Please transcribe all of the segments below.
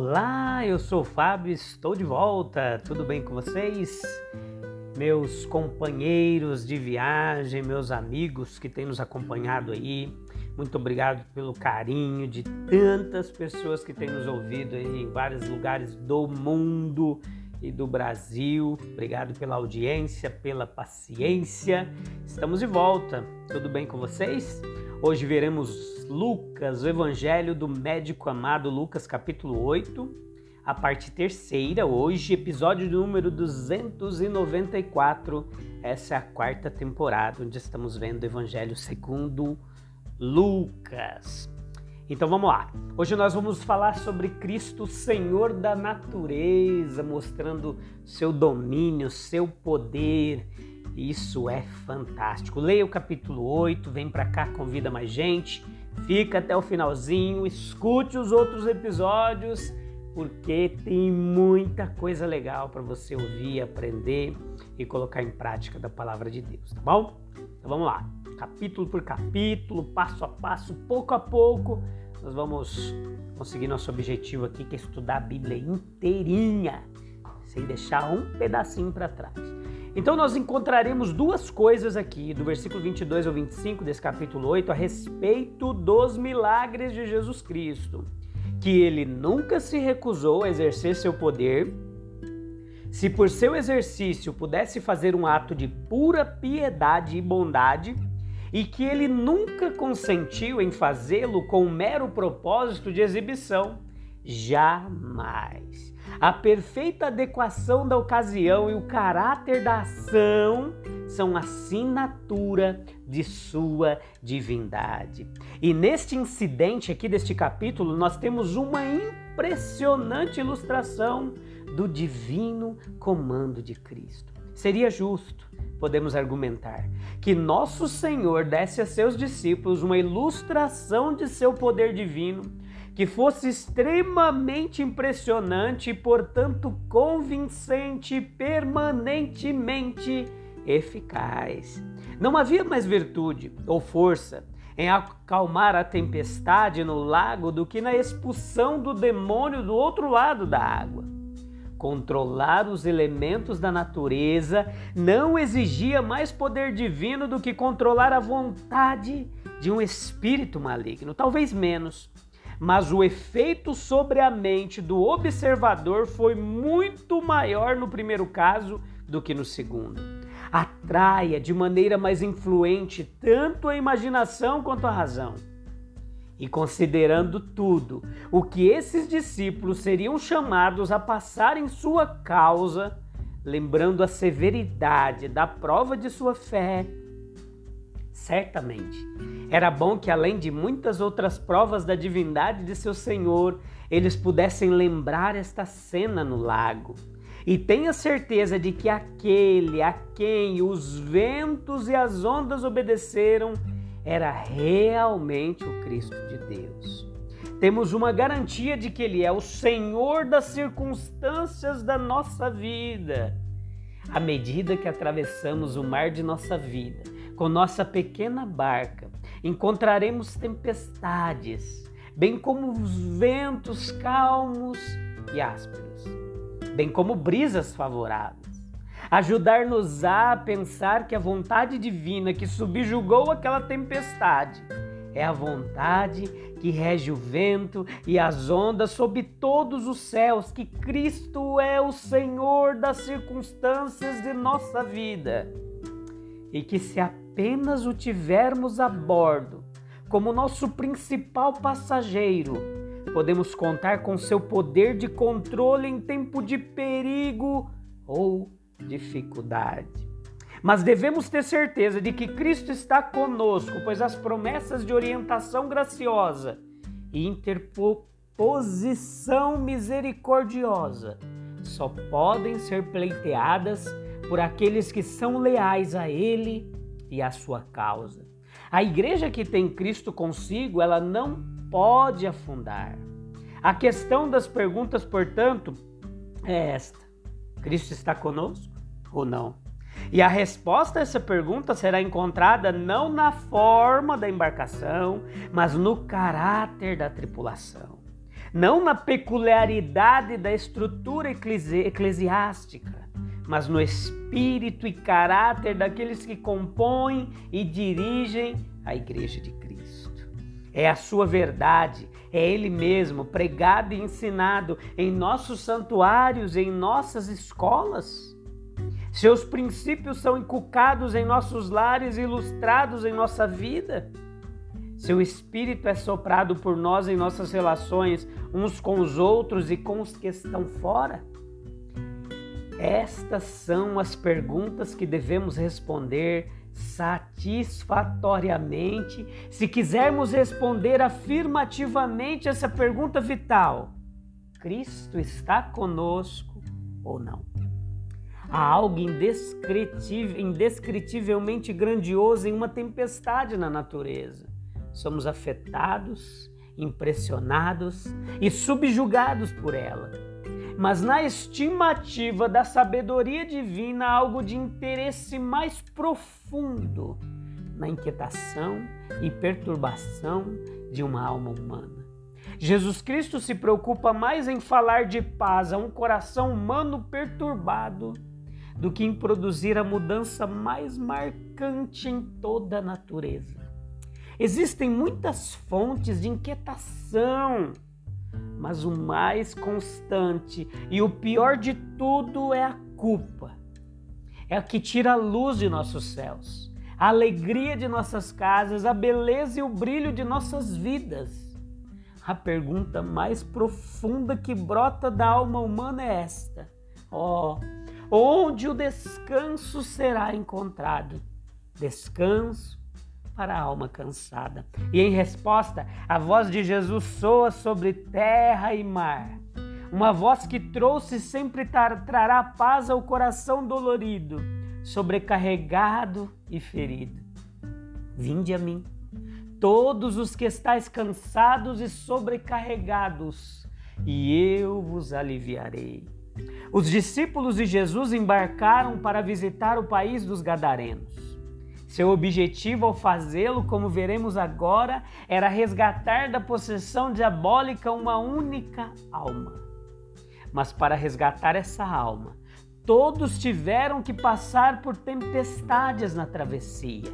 Olá, eu sou o Fábio, estou de volta. Tudo bem com vocês? Meus companheiros de viagem, meus amigos que têm nos acompanhado aí, muito obrigado pelo carinho de tantas pessoas que têm nos ouvido em vários lugares do mundo e do Brasil. Obrigado pela audiência, pela paciência. Estamos de volta. Tudo bem com vocês? Hoje veremos Lucas, o Evangelho do Médico Amado, Lucas capítulo 8, a parte terceira, hoje, episódio número 294. Essa é a quarta temporada, onde estamos vendo o Evangelho segundo Lucas. Então vamos lá. Hoje nós vamos falar sobre Cristo, Senhor da natureza, mostrando seu domínio, seu poder isso é fantástico. Leia o capítulo 8, vem para cá, convida mais gente, fica até o finalzinho, escute os outros episódios, porque tem muita coisa legal para você ouvir, aprender e colocar em prática da palavra de Deus, tá bom? Então vamos lá, capítulo por capítulo, passo a passo, pouco a pouco, nós vamos conseguir nosso objetivo aqui, que é estudar a Bíblia inteirinha, sem deixar um pedacinho para trás. Então nós encontraremos duas coisas aqui, do versículo 22 ao 25 desse capítulo 8, a respeito dos milagres de Jesus Cristo. Que ele nunca se recusou a exercer seu poder. Se por seu exercício pudesse fazer um ato de pura piedade e bondade, e que ele nunca consentiu em fazê-lo com mero propósito de exibição. Jamais a perfeita adequação da ocasião e o caráter da ação são assinatura de sua divindade. E neste incidente aqui deste capítulo, nós temos uma impressionante ilustração do divino comando de Cristo. Seria justo, podemos argumentar, que nosso Senhor desse a seus discípulos uma ilustração de seu poder divino que fosse extremamente impressionante e, portanto, convincente, permanentemente eficaz. Não havia mais virtude ou força em acalmar a tempestade no lago do que na expulsão do demônio do outro lado da água. Controlar os elementos da natureza não exigia mais poder divino do que controlar a vontade de um espírito maligno, talvez menos mas o efeito sobre a mente do observador foi muito maior no primeiro caso do que no segundo. Atraia de maneira mais influente tanto a imaginação quanto a razão. E considerando tudo o que esses discípulos seriam chamados a passar em sua causa, lembrando a severidade da prova de sua fé, certamente. Era bom que, além de muitas outras provas da divindade de seu Senhor, eles pudessem lembrar esta cena no lago. E tenha certeza de que aquele a quem os ventos e as ondas obedeceram era realmente o Cristo de Deus. Temos uma garantia de que Ele é o Senhor das circunstâncias da nossa vida. À medida que atravessamos o mar de nossa vida, com nossa pequena barca, encontraremos tempestades, bem como os ventos calmos e ásperos, bem como brisas favoráveis. Ajudar-nos a pensar que a vontade divina que subjugou aquela tempestade é a vontade que rege o vento e as ondas sob todos os céus, que Cristo é o Senhor das circunstâncias de nossa vida e que se apenas o tivermos a bordo como nosso principal passageiro, podemos contar com seu poder de controle em tempo de perigo ou dificuldade. Mas devemos ter certeza de que Cristo está conosco, pois as promessas de orientação graciosa e interposição misericordiosa só podem ser pleiteadas por aqueles que são leais a Ele e à sua causa. A igreja que tem Cristo consigo, ela não pode afundar. A questão das perguntas, portanto, é esta: Cristo está conosco ou não? E a resposta a essa pergunta será encontrada não na forma da embarcação, mas no caráter da tripulação. Não na peculiaridade da estrutura eclesi eclesiástica, mas no espírito e caráter daqueles que compõem e dirigem a Igreja de Cristo. É a sua verdade, é Ele mesmo, pregado e ensinado em nossos santuários, em nossas escolas seus princípios são inculcados em nossos lares e ilustrados em nossa vida. Seu espírito é soprado por nós em nossas relações uns com os outros e com os que estão fora. Estas são as perguntas que devemos responder satisfatoriamente se quisermos responder afirmativamente essa pergunta vital: Cristo está conosco ou não? Há algo indescritivelmente grandioso em uma tempestade na natureza. Somos afetados, impressionados e subjugados por ela. Mas na estimativa da sabedoria divina, algo de interesse mais profundo na inquietação e perturbação de uma alma humana. Jesus Cristo se preocupa mais em falar de paz a um coração humano perturbado do que em produzir a mudança mais marcante em toda a natureza. Existem muitas fontes de inquietação, mas o mais constante e o pior de tudo é a culpa. É a que tira a luz de nossos céus, a alegria de nossas casas, a beleza e o brilho de nossas vidas. A pergunta mais profunda que brota da alma humana é esta: ó, oh, onde o descanso será encontrado. Descanso para a alma cansada. E em resposta, a voz de Jesus soa sobre terra e mar. Uma voz que trouxe sempre trará paz ao coração dolorido, sobrecarregado e ferido. Vinde a mim, todos os que estáis cansados e sobrecarregados, e eu vos aliviarei. Os discípulos de Jesus embarcaram para visitar o país dos Gadarenos. Seu objetivo ao fazê-lo, como veremos agora, era resgatar da possessão diabólica uma única alma. Mas para resgatar essa alma, todos tiveram que passar por tempestades na travessia.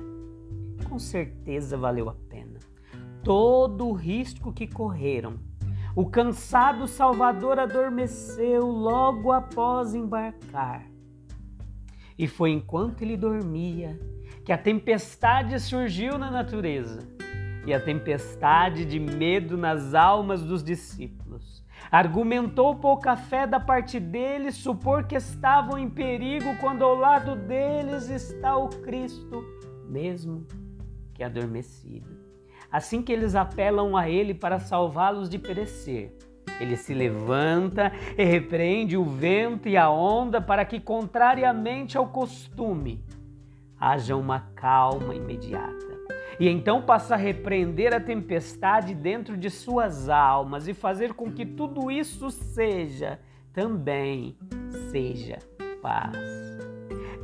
Com certeza valeu a pena. Todo o risco que correram o cansado Salvador adormeceu logo após embarcar. E foi enquanto ele dormia que a tempestade surgiu na natureza e a tempestade de medo nas almas dos discípulos. Argumentou pouca fé da parte deles supor que estavam em perigo quando ao lado deles está o Cristo, mesmo que adormecido. Assim que eles apelam a ele para salvá-los de perecer, ele se levanta e repreende o vento e a onda para que, contrariamente ao costume, haja uma calma imediata. E então passa a repreender a tempestade dentro de suas almas e fazer com que tudo isso seja também seja paz.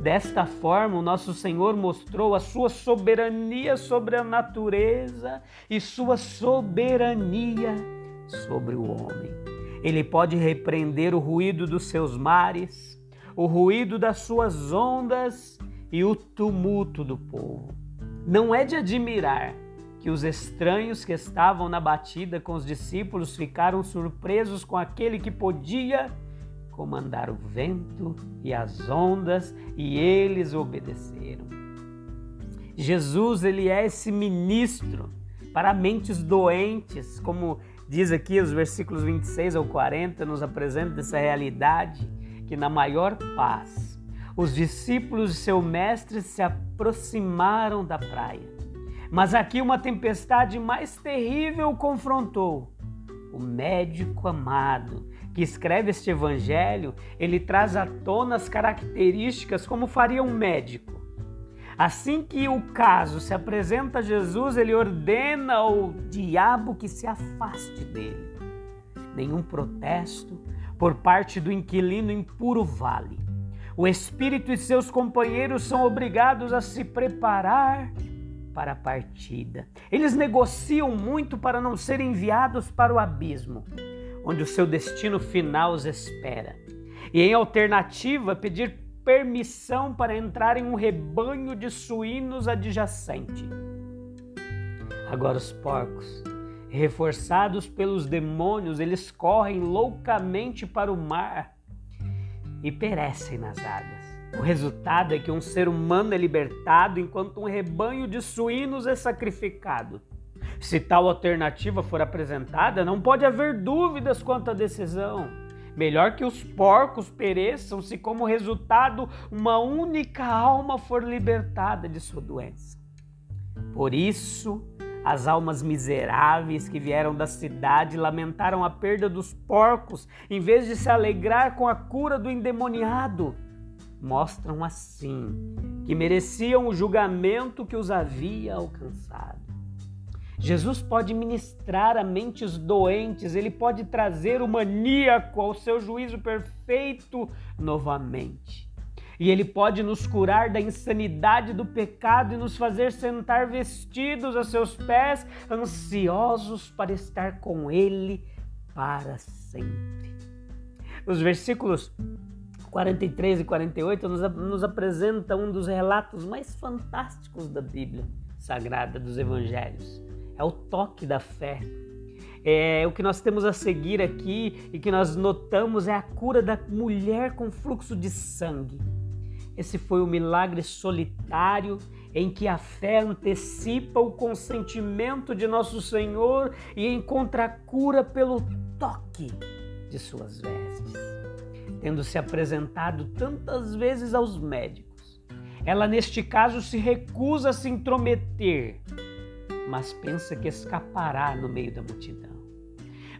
Desta forma, o nosso Senhor mostrou a sua soberania sobre a natureza e sua soberania sobre o homem. Ele pode repreender o ruído dos seus mares, o ruído das suas ondas e o tumulto do povo. Não é de admirar que os estranhos que estavam na batida com os discípulos ficaram surpresos com aquele que podia comandar o vento e as ondas, e eles obedeceram. Jesus, ele é esse ministro para mentes doentes, como diz aqui os versículos 26 ao 40, nos apresenta essa realidade que na maior paz os discípulos de seu mestre se aproximaram da praia. Mas aqui uma tempestade mais terrível confrontou. O médico amado, que escreve este evangelho, ele traz à tona as características como faria um médico. Assim que o caso se apresenta a Jesus, ele ordena ao diabo que se afaste dele. Nenhum protesto por parte do inquilino em puro vale. O espírito e seus companheiros são obrigados a se preparar para a partida. Eles negociam muito para não serem enviados para o abismo, onde o seu destino final os espera. E em alternativa, pedir permissão para entrar em um rebanho de suínos adjacente. Agora os porcos, reforçados pelos demônios, eles correm loucamente para o mar e perecem nas águas. O resultado é que um ser humano é libertado enquanto um rebanho de suínos é sacrificado. Se tal alternativa for apresentada, não pode haver dúvidas quanto à decisão. Melhor que os porcos pereçam se, como resultado, uma única alma for libertada de sua doença. Por isso, as almas miseráveis que vieram da cidade lamentaram a perda dos porcos, em vez de se alegrar com a cura do endemoniado. Mostram assim que mereciam o julgamento que os havia alcançado. Jesus pode ministrar a mentes doentes, ele pode trazer o maníaco ao seu juízo perfeito novamente. E ele pode nos curar da insanidade do pecado e nos fazer sentar vestidos a seus pés, ansiosos para estar com ele para sempre. Os versículos 43 e 48 nos, nos um dos relatos mais fantásticos da Bíblia Sagrada, dos Evangelhos é o toque da fé. É, o que nós temos a seguir aqui e que nós notamos é a cura da mulher com fluxo de sangue. Esse foi o milagre solitário em que a fé antecipa o consentimento de nosso Senhor e encontra cura pelo toque de suas vestes. Tendo se apresentado tantas vezes aos médicos, ela neste caso se recusa a se intrometer mas pensa que escapará no meio da multidão.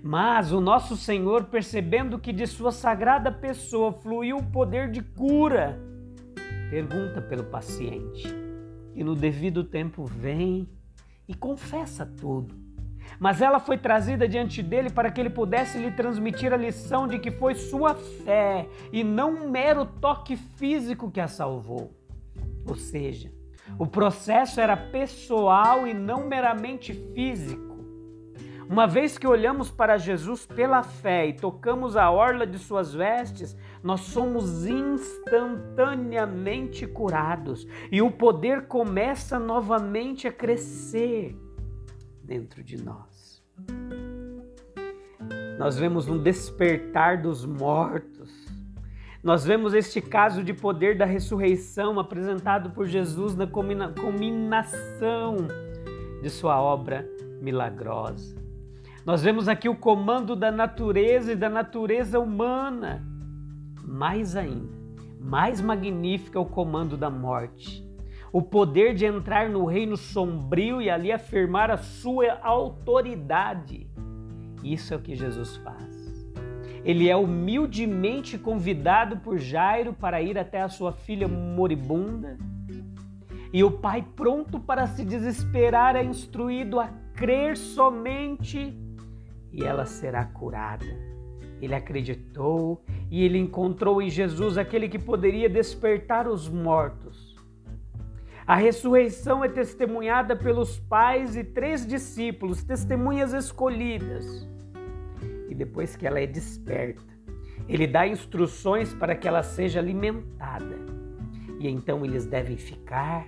Mas o nosso Senhor, percebendo que de sua sagrada pessoa fluiu o poder de cura, pergunta pelo paciente, e no devido tempo vem e confessa tudo. Mas ela foi trazida diante dele para que ele pudesse lhe transmitir a lição de que foi sua fé e não um mero toque físico que a salvou. Ou seja, o processo era pessoal e não meramente físico. Uma vez que olhamos para Jesus pela fé e tocamos a orla de suas vestes, nós somos instantaneamente curados e o poder começa novamente a crescer dentro de nós. Nós vemos um despertar dos mortos, nós vemos este caso de poder da ressurreição apresentado por Jesus na culminação de sua obra milagrosa. Nós vemos aqui o comando da natureza e da natureza humana. Mais ainda, mais magnífico é o comando da morte. O poder de entrar no reino sombrio e ali afirmar a sua autoridade. Isso é o que Jesus faz. Ele é humildemente convidado por Jairo para ir até a sua filha moribunda. E o pai, pronto para se desesperar, é instruído a crer somente e ela será curada. Ele acreditou e ele encontrou em Jesus aquele que poderia despertar os mortos. A ressurreição é testemunhada pelos pais e três discípulos, testemunhas escolhidas e depois que ela é desperta, ele dá instruções para que ela seja alimentada. E então eles devem ficar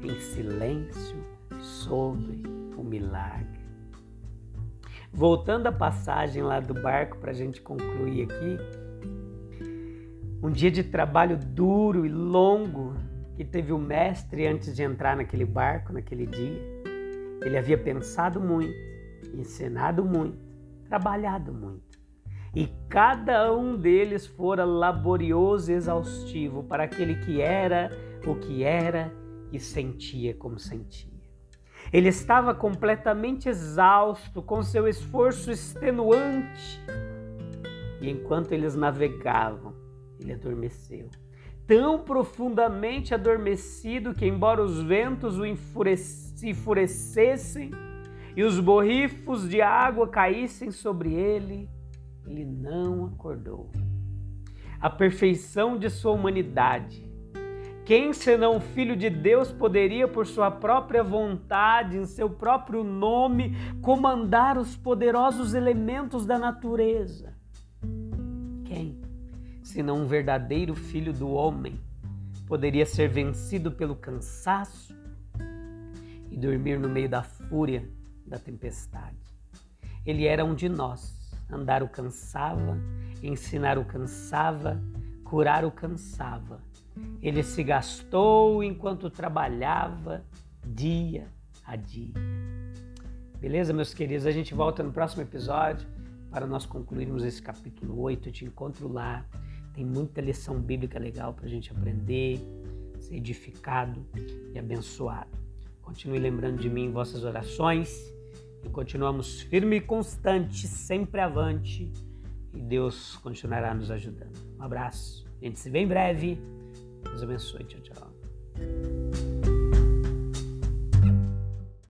em silêncio sobre o milagre. Voltando à passagem lá do barco para a gente concluir aqui, um dia de trabalho duro e longo que teve o mestre antes de entrar naquele barco, naquele dia. Ele havia pensado muito, ensinado muito, trabalhado muito. e cada um deles fora laborioso e exaustivo para aquele que era o que era e sentia como sentia. Ele estava completamente exausto com seu esforço extenuante. E enquanto eles navegavam, ele adormeceu. Tão profundamente adormecido que, embora os ventos o enfurecessem e os borrifos de água caíssem sobre ele, ele não acordou. A perfeição de sua humanidade. Quem senão o Filho de Deus poderia, por sua própria vontade, em seu próprio nome, comandar os poderosos elementos da natureza? Quem, senão um verdadeiro Filho do Homem, poderia ser vencido pelo cansaço e dormir no meio da fúria da tempestade? Ele era um de nós Andar o cansava, ensinar o cansava, curar o cansava. Ele se gastou enquanto trabalhava dia a dia. Beleza, meus queridos? A gente volta no próximo episódio para nós concluirmos esse capítulo 8. Eu te encontro lá. Tem muita lição bíblica legal para a gente aprender, ser edificado e abençoado. Continue lembrando de mim em vossas orações e continuamos firme e constante, sempre avante. E Deus continuará nos ajudando. Um abraço. A gente se vê em breve. Deus abençoe. Tchau, tchau.